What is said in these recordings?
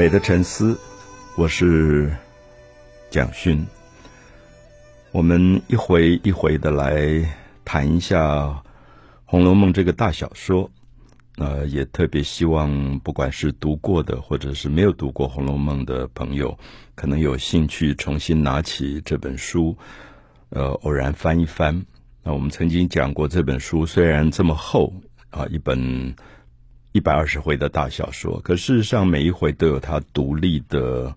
美的沉思，我是蒋勋。我们一回一回的来谈一下《红楼梦》这个大小说，呃，也特别希望不管是读过的或者是没有读过《红楼梦》的朋友，可能有兴趣重新拿起这本书，呃，偶然翻一翻。那我们曾经讲过，这本书虽然这么厚啊，一本。一百二十回的大小说，可事实上每一回都有它独立的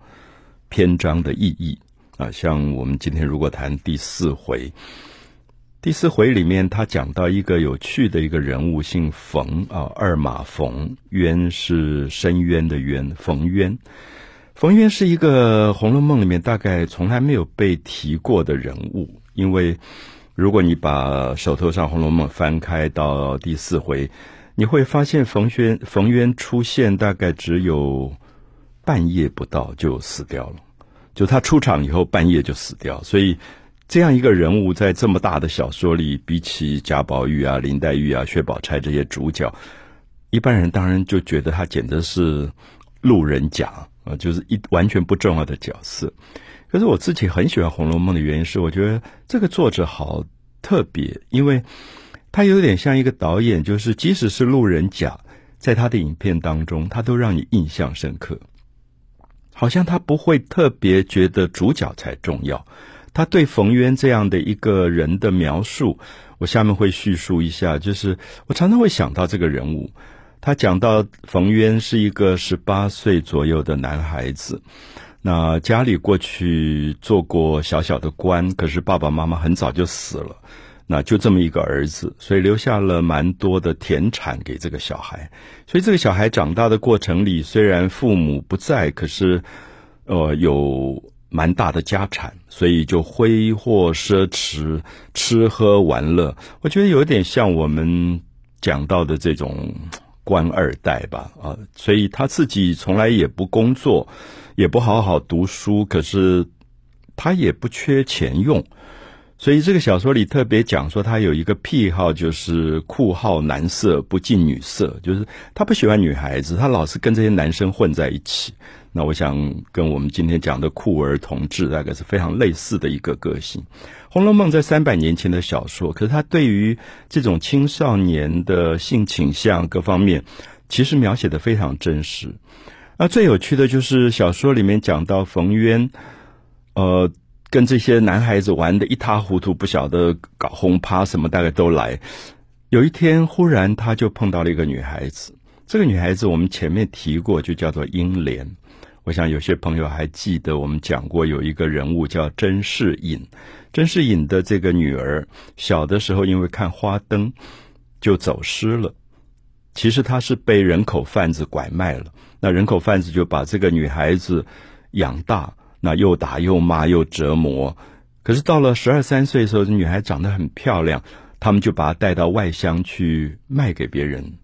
篇章的意义啊。像我们今天如果谈第四回，第四回里面他讲到一个有趣的一个人物，姓冯啊，二马冯渊是深渊的渊，冯渊。冯渊是一个《红楼梦》里面大概从来没有被提过的人物，因为如果你把手头上《红楼梦》翻开到第四回。你会发现冯轩冯渊出现大概只有半夜不到就死掉了，就他出场以后半夜就死掉，所以这样一个人物在这么大的小说里，比起贾宝玉啊、林黛玉啊、薛宝钗这些主角，一般人当然就觉得他简直是路人甲啊，就是一完全不重要的角色。可是我自己很喜欢《红楼梦》的原因是，我觉得这个作者好特别，因为。他有点像一个导演，就是即使是路人甲，在他的影片当中，他都让你印象深刻。好像他不会特别觉得主角才重要。他对冯渊这样的一个人的描述，我下面会叙述一下。就是我常常会想到这个人物。他讲到冯渊是一个十八岁左右的男孩子，那家里过去做过小小的官，可是爸爸妈妈很早就死了。那就这么一个儿子，所以留下了蛮多的田产给这个小孩。所以这个小孩长大的过程里，虽然父母不在，可是，呃，有蛮大的家产，所以就挥霍奢侈，吃喝玩乐。我觉得有点像我们讲到的这种官二代吧，啊，所以他自己从来也不工作，也不好好读书，可是他也不缺钱用。所以这个小说里特别讲说，他有一个癖好，就是酷好男色，不近女色，就是他不喜欢女孩子，他老是跟这些男生混在一起。那我想跟我们今天讲的酷儿同志大概是非常类似的一个个性。《红楼梦》在三百年前的小说，可是他对于这种青少年的性倾向各方面，其实描写的非常真实。而最有趣的就是小说里面讲到冯渊，呃。跟这些男孩子玩的一塌糊涂，不晓得搞轰趴什么，大概都来。有一天，忽然他就碰到了一个女孩子。这个女孩子我们前面提过，就叫做英莲。我想有些朋友还记得，我们讲过有一个人物叫甄士隐。甄士隐的这个女儿，小的时候因为看花灯就走失了。其实她是被人口贩子拐卖了。那人口贩子就把这个女孩子养大。那又打又骂又折磨，可是到了十二三岁的时候，这女孩长得很漂亮，他们就把她带到外乡去卖给别人，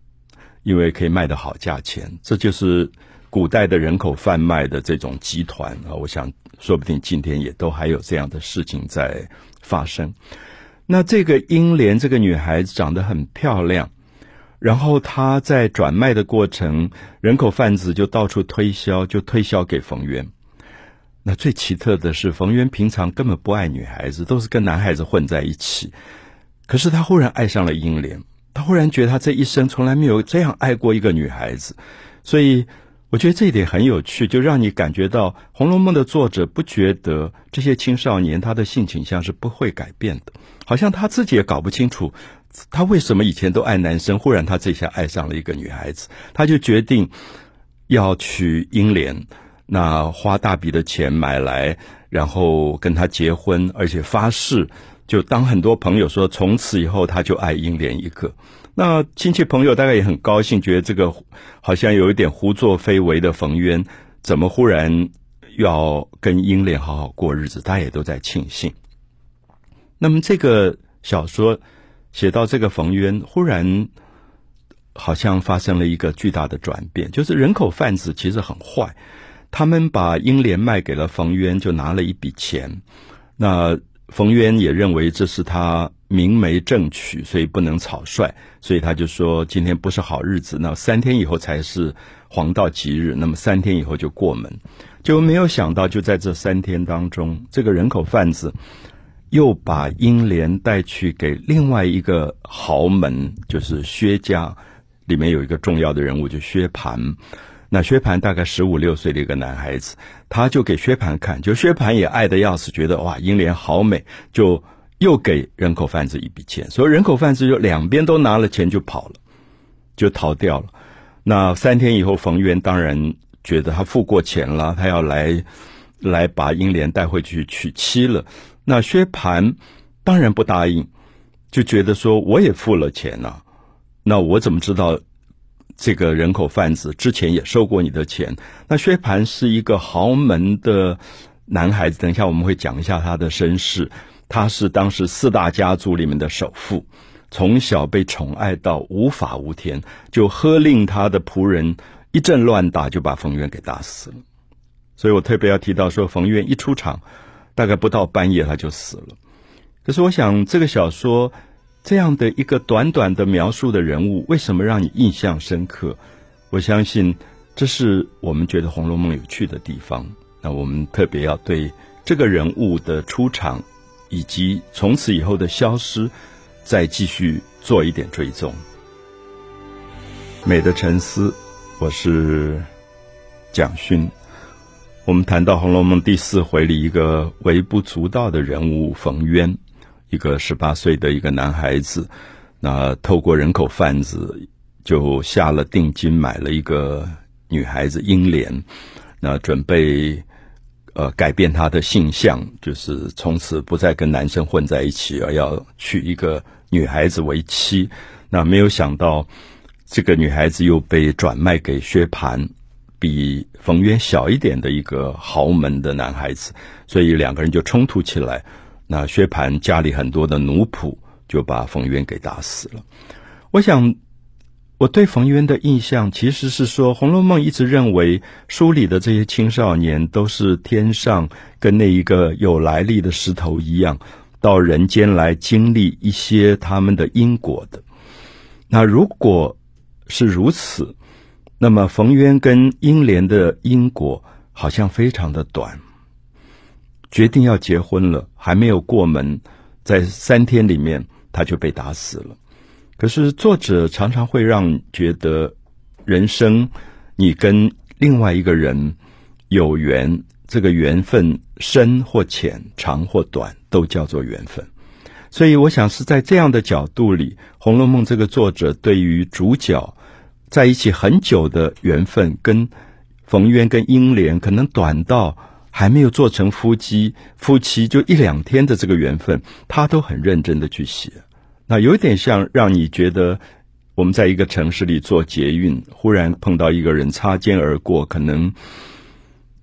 因为可以卖得好价钱。这就是古代的人口贩卖的这种集团啊！我想，说不定今天也都还有这样的事情在发生。那这个英莲这个女孩子长得很漂亮，然后她在转卖的过程，人口贩子就到处推销，就推销给冯渊。那最奇特的是，冯渊平常根本不爱女孩子，都是跟男孩子混在一起。可是他忽然爱上了英莲，他忽然觉得他这一生从来没有这样爱过一个女孩子。所以，我觉得这一点很有趣，就让你感觉到《红楼梦》的作者不觉得这些青少年他的性倾向是不会改变的，好像他自己也搞不清楚他为什么以前都爱男生，忽然他这下爱上了一个女孩子，他就决定要娶英莲。那花大笔的钱买来，然后跟他结婚，而且发誓，就当很多朋友说，从此以后他就爱英莲一个。那亲戚朋友大概也很高兴，觉得这个好像有一点胡作非为的冯渊，怎么忽然要跟英莲好好过日子？大家也都在庆幸。那么这个小说写到这个冯渊，忽然好像发生了一个巨大的转变，就是人口贩子其实很坏。他们把英莲卖给了冯渊，就拿了一笔钱。那冯渊也认为这是他明媒正娶，所以不能草率，所以他就说今天不是好日子，那三天以后才是黄道吉日，那么三天以后就过门，就没有想到就在这三天当中，这个人口贩子又把英莲带去给另外一个豪门，就是薛家，里面有一个重要的人物，就薛蟠。那薛蟠大概十五六岁的一个男孩子，他就给薛蟠看，就薛蟠也爱的要死，觉得哇，英莲好美，就又给人口贩子一笔钱，所以人口贩子就两边都拿了钱就跑了，就逃掉了。那三天以后，冯渊当然觉得他付过钱了，他要来来把英莲带回去娶妻了。那薛蟠当然不答应，就觉得说我也付了钱呐，那我怎么知道？这个人口贩子之前也收过你的钱。那薛蟠是一个豪门的男孩子，等一下我们会讲一下他的身世。他是当时四大家族里面的首富，从小被宠爱到无法无天，就喝令他的仆人一阵乱打，就把冯渊给打死了。所以我特别要提到说，冯渊一出场，大概不到半夜他就死了。可是我想，这个小说。这样的一个短短的描述的人物，为什么让你印象深刻？我相信这是我们觉得《红楼梦》有趣的地方。那我们特别要对这个人物的出场以及从此以后的消失，再继续做一点追踪。美的沉思，我是蒋勋。我们谈到《红楼梦》第四回里一个微不足道的人物冯渊。一个十八岁的一个男孩子，那透过人口贩子就下了定金买了一个女孩子英莲，那准备呃改变她的性向，就是从此不再跟男生混在一起，而要娶一个女孩子为妻。那没有想到，这个女孩子又被转卖给薛蟠，比冯渊小一点的一个豪门的男孩子，所以两个人就冲突起来。那薛蟠家里很多的奴仆就把冯渊给打死了。我想，我对冯渊的印象其实是说，《红楼梦》一直认为书里的这些青少年都是天上跟那一个有来历的石头一样，到人间来经历一些他们的因果的。那如果是如此，那么冯渊跟英莲的因果好像非常的短。决定要结婚了，还没有过门，在三天里面他就被打死了。可是作者常常会让觉得，人生你跟另外一个人有缘，这个缘分深或浅、长或短，都叫做缘分。所以我想是在这样的角度里，《红楼梦》这个作者对于主角在一起很久的缘分，跟冯渊跟英莲可能短到。还没有做成夫妻，夫妻就一两天的这个缘分，他都很认真的去写。那有点像让你觉得，我们在一个城市里做捷运，忽然碰到一个人擦肩而过，可能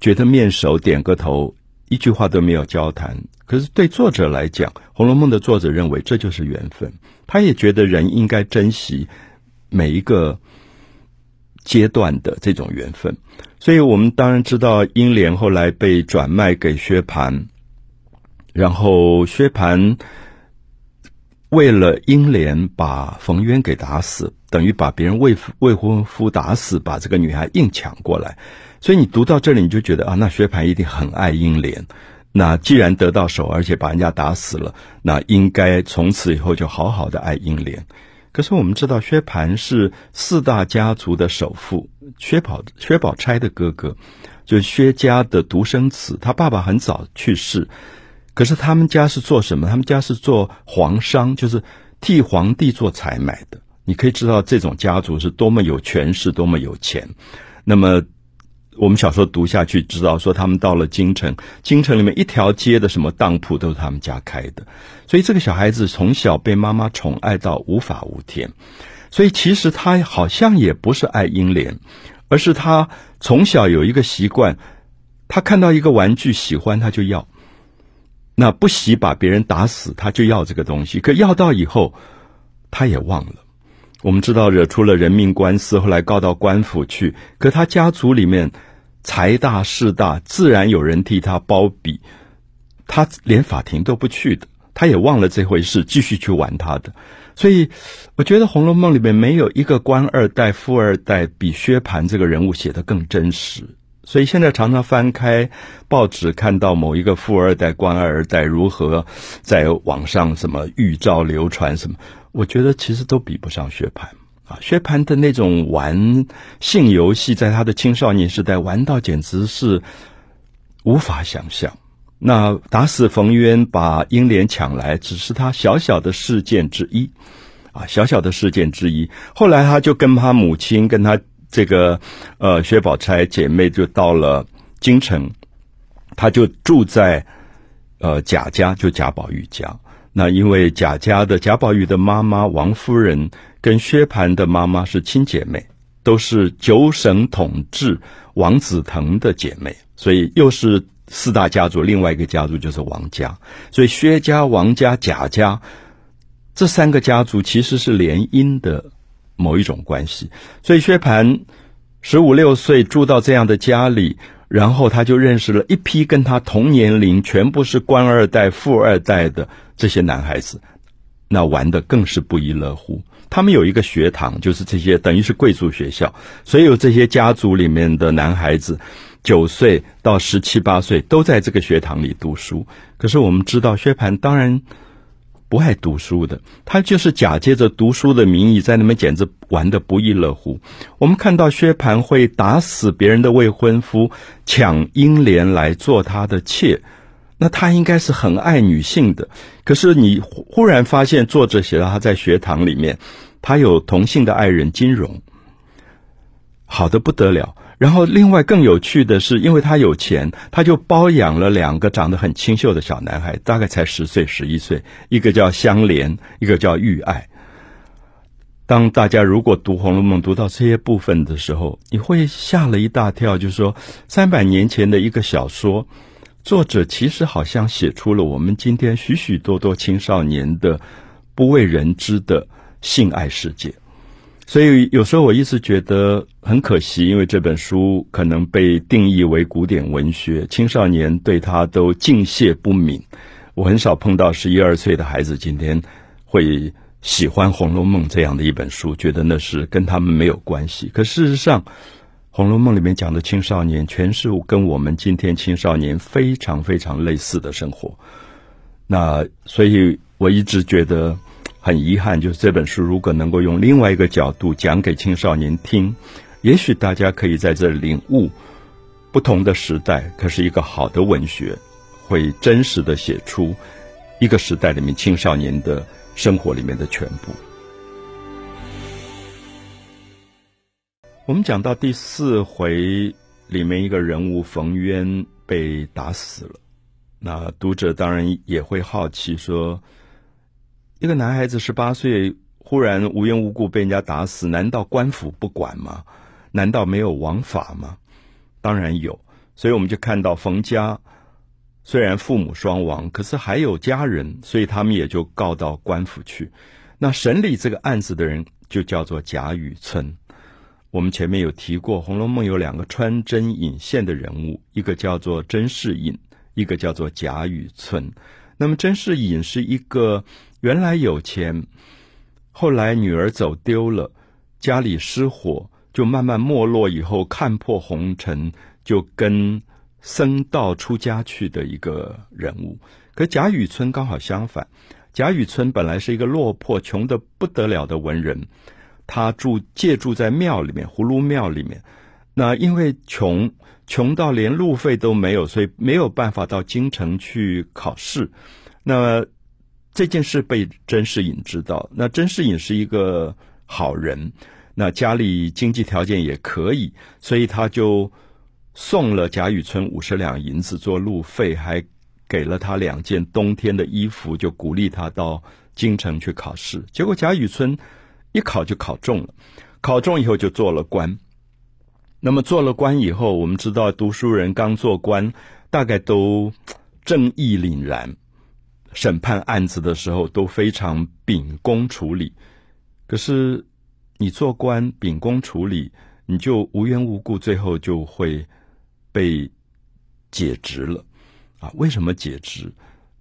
觉得面熟，点个头，一句话都没有交谈。可是对作者来讲，《红楼梦》的作者认为这就是缘分，他也觉得人应该珍惜每一个。阶段的这种缘分，所以我们当然知道英莲后来被转卖给薛蟠，然后薛蟠为了英莲把冯渊给打死，等于把别人未未婚夫打死，把这个女孩硬抢过来。所以你读到这里，你就觉得啊，那薛蟠一定很爱英莲。那既然得到手，而且把人家打死了，那应该从此以后就好好的爱英莲。可是我们知道，薛蟠是四大家族的首富，薛宝薛宝钗的哥哥，就是薛家的独生子。他爸爸很早去世，可是他们家是做什么？他们家是做皇商，就是替皇帝做采买的。你可以知道这种家族是多么有权势，多么有钱。那么。我们小时候读下去，知道说他们到了京城，京城里面一条街的什么当铺都是他们家开的，所以这个小孩子从小被妈妈宠爱到无法无天，所以其实他好像也不是爱英莲，而是他从小有一个习惯，他看到一个玩具喜欢他就要，那不惜把别人打死他就要这个东西，可要到以后他也忘了。我们知道惹出了人命官司，后来告到官府去，可他家族里面。财大势大，自然有人替他包庇，他连法庭都不去的，他也忘了这回事，继续去玩他的。所以，我觉得《红楼梦》里面没有一个官二代、富二代比薛蟠这个人物写得更真实。所以现在常常翻开报纸，看到某一个富二代、官二代如何在网上什么预兆流传什么，我觉得其实都比不上薛蟠啊。薛蟠的那种玩性游戏，在他的青少年时代玩到简直是无法想象。那打死冯渊，把英莲抢来，只是他小小的事件之一啊，小小的事件之一。后来他就跟他母亲，跟他。这个呃，薛宝钗姐妹就到了京城，他就住在呃贾家，就贾宝玉家。那因为贾家的贾宝玉的妈妈王夫人跟薛蟠的妈妈是亲姐妹，都是九省统治王子腾的姐妹，所以又是四大家族，另外一个家族就是王家。所以薛家、王家、贾家这三个家族其实是联姻的。某一种关系，所以薛蟠十五六岁住到这样的家里，然后他就认识了一批跟他同年龄、全部是官二代、富二代的这些男孩子，那玩的更是不亦乐乎。他们有一个学堂，就是这些等于是贵族学校，所有这些家族里面的男孩子，九岁到十七八岁都在这个学堂里读书。可是我们知道，薛蟠当然。不爱读书的，他就是假借着读书的名义，在那边简直玩的不亦乐乎。我们看到薛蟠会打死别人的未婚夫，抢英莲来做他的妾，那他应该是很爱女性的。可是你忽然发现，作者写到他在学堂里面，他有同性的爱人金荣，好的不得了。然后，另外更有趣的是，因为他有钱，他就包养了两个长得很清秀的小男孩，大概才十岁、十一岁，一个叫香莲，一个叫玉爱。当大家如果读《红楼梦》读到这些部分的时候，你会吓了一大跳，就是说，三百年前的一个小说，作者其实好像写出了我们今天许许多多青少年的不为人知的性爱世界。所以有时候我一直觉得很可惜，因为这本书可能被定义为古典文学，青少年对他都敬谢不敏。我很少碰到十一二岁的孩子今天会喜欢《红楼梦》这样的一本书，觉得那是跟他们没有关系。可事实上，《红楼梦》里面讲的青少年，全是跟我们今天青少年非常非常类似的生活。那所以我一直觉得。很遗憾，就是这本书如果能够用另外一个角度讲给青少年听，也许大家可以在这领悟不同的时代。可是一个好的文学，会真实的写出一个时代里面青少年的生活里面的全部。我们讲到第四回里面一个人物冯渊被打死了，那读者当然也会好奇说。一个男孩子十八岁，忽然无缘无故被人家打死，难道官府不管吗？难道没有王法吗？当然有，所以我们就看到冯家虽然父母双亡，可是还有家人，所以他们也就告到官府去。那审理这个案子的人就叫做贾雨村。我们前面有提过，《红楼梦》有两个穿针引线的人物，一个叫做甄士隐，一个叫做贾雨村。那么甄士隐是一个。原来有钱，后来女儿走丢了，家里失火，就慢慢没落。以后看破红尘，就跟僧道出家去的一个人物。可贾雨村刚好相反，贾雨村本来是一个落魄、穷的不得了的文人，他住借住在庙里面，葫芦庙里面。那因为穷，穷到连路费都没有，所以没有办法到京城去考试。那这件事被甄士隐知道，那甄士隐是一个好人，那家里经济条件也可以，所以他就送了贾雨村五十两银子做路费，还给了他两件冬天的衣服，就鼓励他到京城去考试。结果贾雨村一考就考中了，考中以后就做了官。那么做了官以后，我们知道读书人刚做官，大概都正义凛然。审判案子的时候都非常秉公处理，可是你做官秉公处理，你就无缘无故最后就会被解职了啊？为什么解职？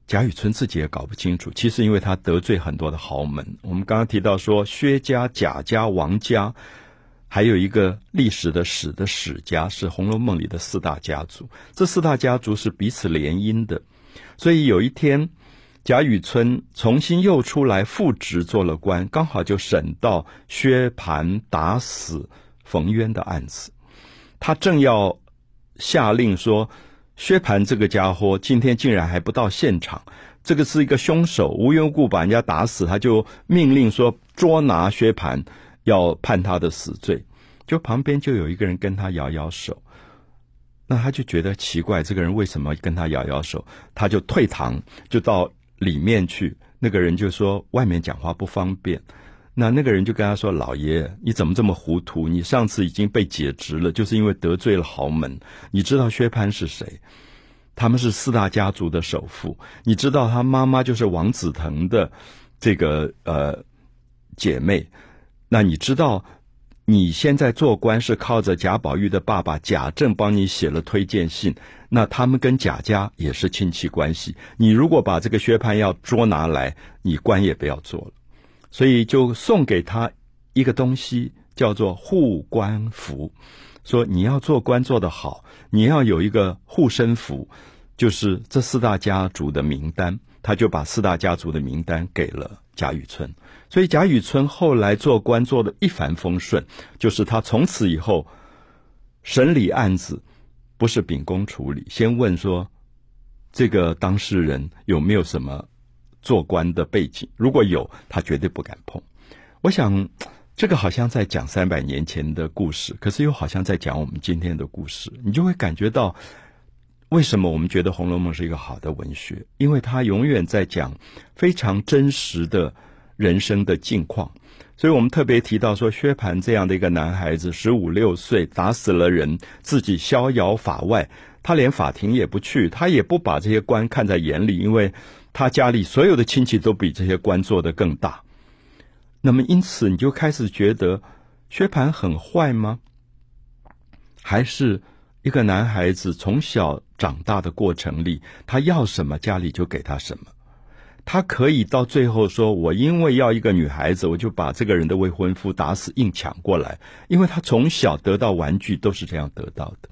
贾雨村自己也搞不清楚。其实因为他得罪很多的豪门，我们刚刚提到说薛家、贾家、王家，还有一个历史的史的史家，是《红楼梦》里的四大家族。这四大家族是彼此联姻的，所以有一天。贾雨村重新又出来复职做了官，刚好就审到薛蟠打死冯渊的案子。他正要下令说，薛蟠这个家伙今天竟然还不到现场，这个是一个凶手，无缘无故把人家打死，他就命令说捉拿薛蟠，要判他的死罪。就旁边就有一个人跟他摇摇手，那他就觉得奇怪，这个人为什么跟他摇摇手？他就退堂，就到。里面去，那个人就说外面讲话不方便。那那个人就跟他说：“老爷，你怎么这么糊涂？你上次已经被解职了，就是因为得罪了豪门。你知道薛蟠是谁？他们是四大家族的首富。你知道他妈妈就是王子腾的这个呃姐妹。那你知道？”你现在做官是靠着贾宝玉的爸爸贾政帮你写了推荐信，那他们跟贾家也是亲戚关系。你如果把这个薛蟠要捉拿来，你官也不要做了。所以就送给他一个东西，叫做护官符，说你要做官做得好，你要有一个护身符，就是这四大家族的名单。他就把四大家族的名单给了贾雨村。所以贾雨村后来做官做的一帆风顺，就是他从此以后审理案子不是秉公处理，先问说这个当事人有没有什么做官的背景，如果有，他绝对不敢碰。我想这个好像在讲三百年前的故事，可是又好像在讲我们今天的故事，你就会感觉到为什么我们觉得《红楼梦》是一个好的文学，因为它永远在讲非常真实的。人生的境况，所以我们特别提到说，薛蟠这样的一个男孩子，十五六岁打死了人，自己逍遥法外，他连法庭也不去，他也不把这些官看在眼里，因为他家里所有的亲戚都比这些官做的更大。那么，因此你就开始觉得薛蟠很坏吗？还是一个男孩子从小长大的过程里，他要什么家里就给他什么？他可以到最后说：“我因为要一个女孩子，我就把这个人的未婚夫打死，硬抢过来。”因为他从小得到玩具都是这样得到的，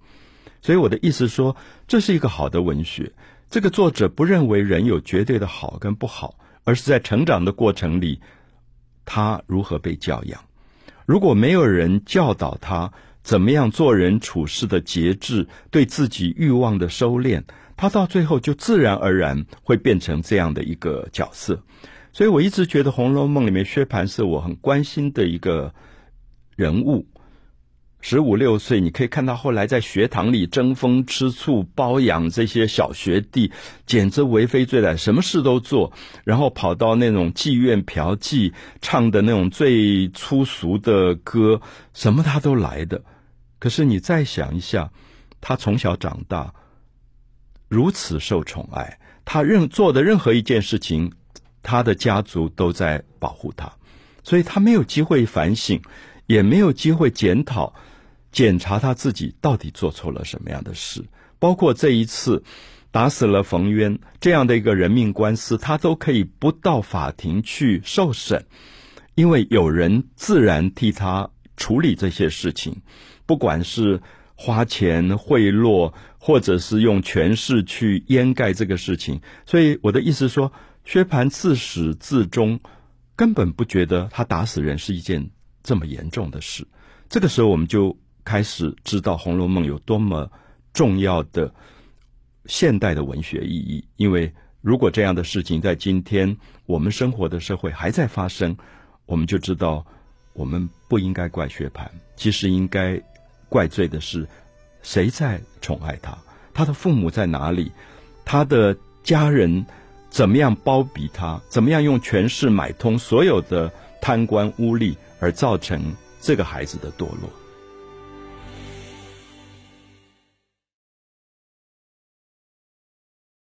所以我的意思说，这是一个好的文学。这个作者不认为人有绝对的好跟不好，而是在成长的过程里，他如何被教养。如果没有人教导他怎么样做人处事的节制，对自己欲望的收敛。他到最后就自然而然会变成这样的一个角色，所以我一直觉得《红楼梦》里面薛蟠是我很关心的一个人物。十五六岁，你可以看到后来在学堂里争风吃醋、包养这些小学弟，简直为非作歹，什么事都做，然后跑到那种妓院嫖妓，唱的那种最粗俗的歌，什么他都来的。可是你再想一下，他从小长大。如此受宠爱，他任做的任何一件事情，他的家族都在保护他，所以他没有机会反省，也没有机会检讨、检查他自己到底做错了什么样的事。包括这一次打死了冯渊这样的一个人命官司，他都可以不到法庭去受审，因为有人自然替他处理这些事情，不管是。花钱贿赂，或者是用权势去掩盖这个事情，所以我的意思说，薛蟠自始至终根本不觉得他打死人是一件这么严重的事。这个时候，我们就开始知道《红楼梦》有多么重要的现代的文学意义。因为如果这样的事情在今天我们生活的社会还在发生，我们就知道我们不应该怪薛蟠，其实应该。怪罪的是谁在宠爱他？他的父母在哪里？他的家人怎么样包庇他？怎么样用权势买通所有的贪官污吏，而造成这个孩子的堕落？